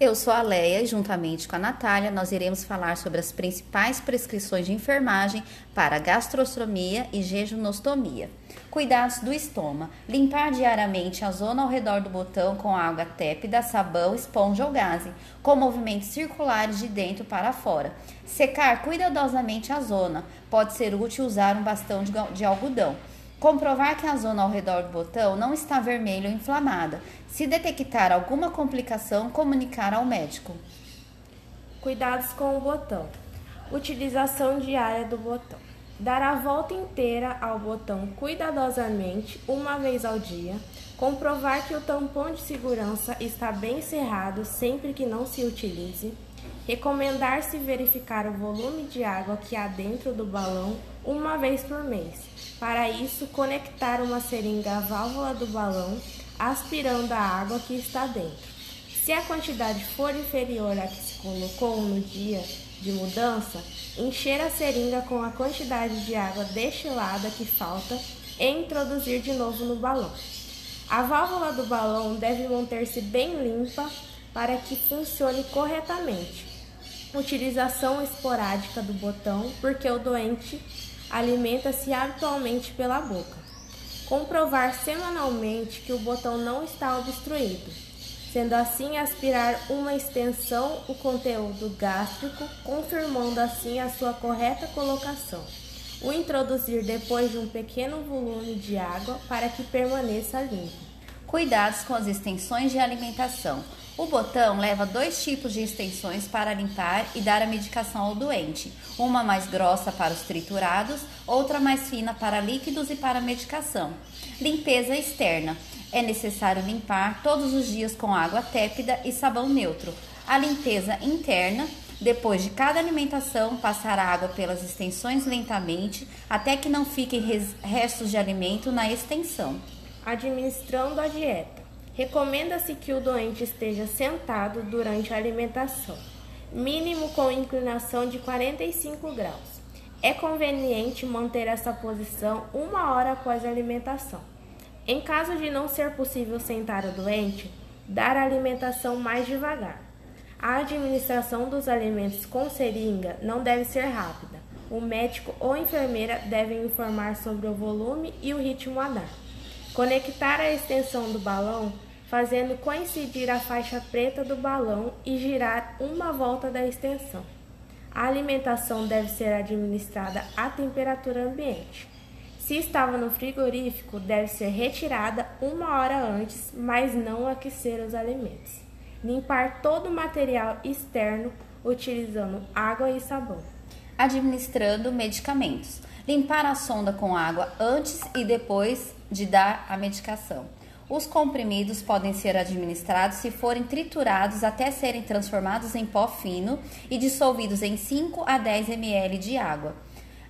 Eu sou a Leia e, juntamente com a Natália, nós iremos falar sobre as principais prescrições de enfermagem para gastrostomia e jejunostomia. Cuidados do estômago. Limpar diariamente a zona ao redor do botão com água tépida, sabão, esponja ou gaze, com movimentos circulares de dentro para fora. Secar cuidadosamente a zona. Pode ser útil usar um bastão de algodão. Comprovar que a zona ao redor do botão não está vermelha ou inflamada. Se detectar alguma complicação, comunicar ao médico. Cuidados com o botão. Utilização diária do botão. Dar a volta inteira ao botão cuidadosamente, uma vez ao dia. Comprovar que o tampão de segurança está bem cerrado sempre que não se utilize. Recomendar-se verificar o volume de água que há dentro do balão uma vez por mês. Para isso, conectar uma seringa à válvula do balão, aspirando a água que está dentro. Se a quantidade for inferior à que se colocou no dia de mudança, encher a seringa com a quantidade de água destilada que falta e introduzir de novo no balão. A válvula do balão deve manter-se bem limpa para que funcione corretamente. Utilização esporádica do botão, porque o doente alimenta-se habitualmente pela boca. Comprovar semanalmente que o botão não está obstruído. Sendo assim, aspirar uma extensão o conteúdo gástrico, confirmando assim a sua correta colocação. O introduzir depois de um pequeno volume de água para que permaneça limpo. Cuidados com as extensões de alimentação. O botão leva dois tipos de extensões para limpar e dar a medicação ao doente, uma mais grossa para os triturados, outra mais fina para líquidos e para medicação. Limpeza externa. É necessário limpar todos os dias com água tépida e sabão neutro. A limpeza interna depois de cada alimentação, passar a água pelas extensões lentamente até que não fiquem restos de alimento na extensão administrando a dieta. Recomenda-se que o doente esteja sentado durante a alimentação, mínimo com inclinação de 45 graus. É conveniente manter essa posição uma hora após a alimentação. Em caso de não ser possível sentar o doente, dar a alimentação mais devagar. A administração dos alimentos com seringa não deve ser rápida. O médico ou enfermeira devem informar sobre o volume e o ritmo a dar. Conectar a extensão do balão fazendo coincidir a faixa preta do balão e girar uma volta da extensão. A alimentação deve ser administrada à temperatura ambiente. Se estava no frigorífico, deve ser retirada uma hora antes, mas não aquecer os alimentos. Limpar todo o material externo utilizando água e sabão. Administrando medicamentos. Limpar a sonda com água antes e depois de dar a medicação. Os comprimidos podem ser administrados se forem triturados até serem transformados em pó fino e dissolvidos em 5 a 10 ml de água.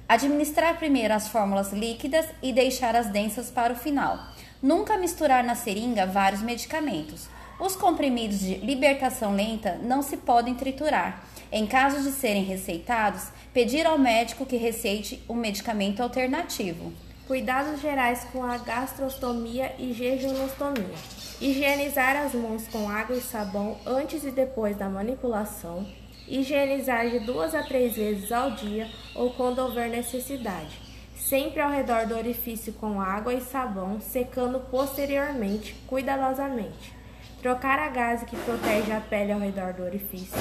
Administrar primeiro as fórmulas líquidas e deixar as densas para o final. Nunca misturar na seringa vários medicamentos. Os comprimidos de libertação lenta não se podem triturar. Em caso de serem receitados, pedir ao médico que receite um medicamento alternativo. Cuidados gerais com a gastrostomia e jejunostomia. Higienizar as mãos com água e sabão antes e depois da manipulação. Higienizar de duas a três vezes ao dia ou quando houver necessidade. Sempre ao redor do orifício com água e sabão, secando posteriormente, cuidadosamente. Trocar a gaze que protege a pele ao redor do orifício.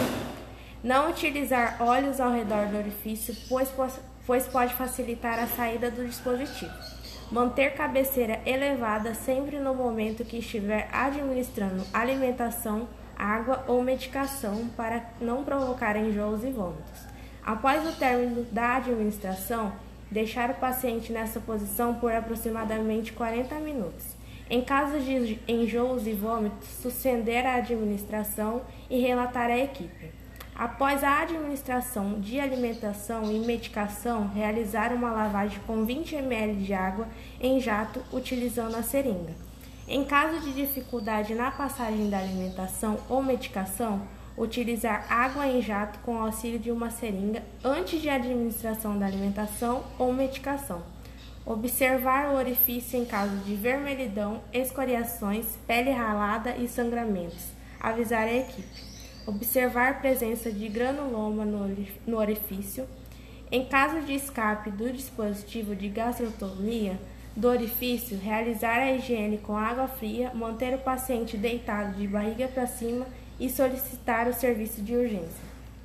Não utilizar óleos ao redor do orifício, pois pois pode facilitar a saída do dispositivo. Manter cabeceira elevada sempre no momento que estiver administrando alimentação, água ou medicação para não provocar enjoos e vômitos. Após o término da administração, deixar o paciente nessa posição por aproximadamente 40 minutos. Em caso de enjoos e vômitos, suspender a administração e relatar à equipe. Após a administração de alimentação e medicação, realizar uma lavagem com 20 ml de água em jato utilizando a seringa. Em caso de dificuldade na passagem da alimentação ou medicação, utilizar água em jato com auxílio de uma seringa antes de administração da alimentação ou medicação. Observar o orifício em caso de vermelhidão, escoriações, pele ralada e sangramentos. Avisar a equipe observar a presença de granuloma no orifício. Em caso de escape do dispositivo de gastrotomia do orifício, realizar a higiene com água fria, manter o paciente deitado de barriga para cima e solicitar o serviço de urgência.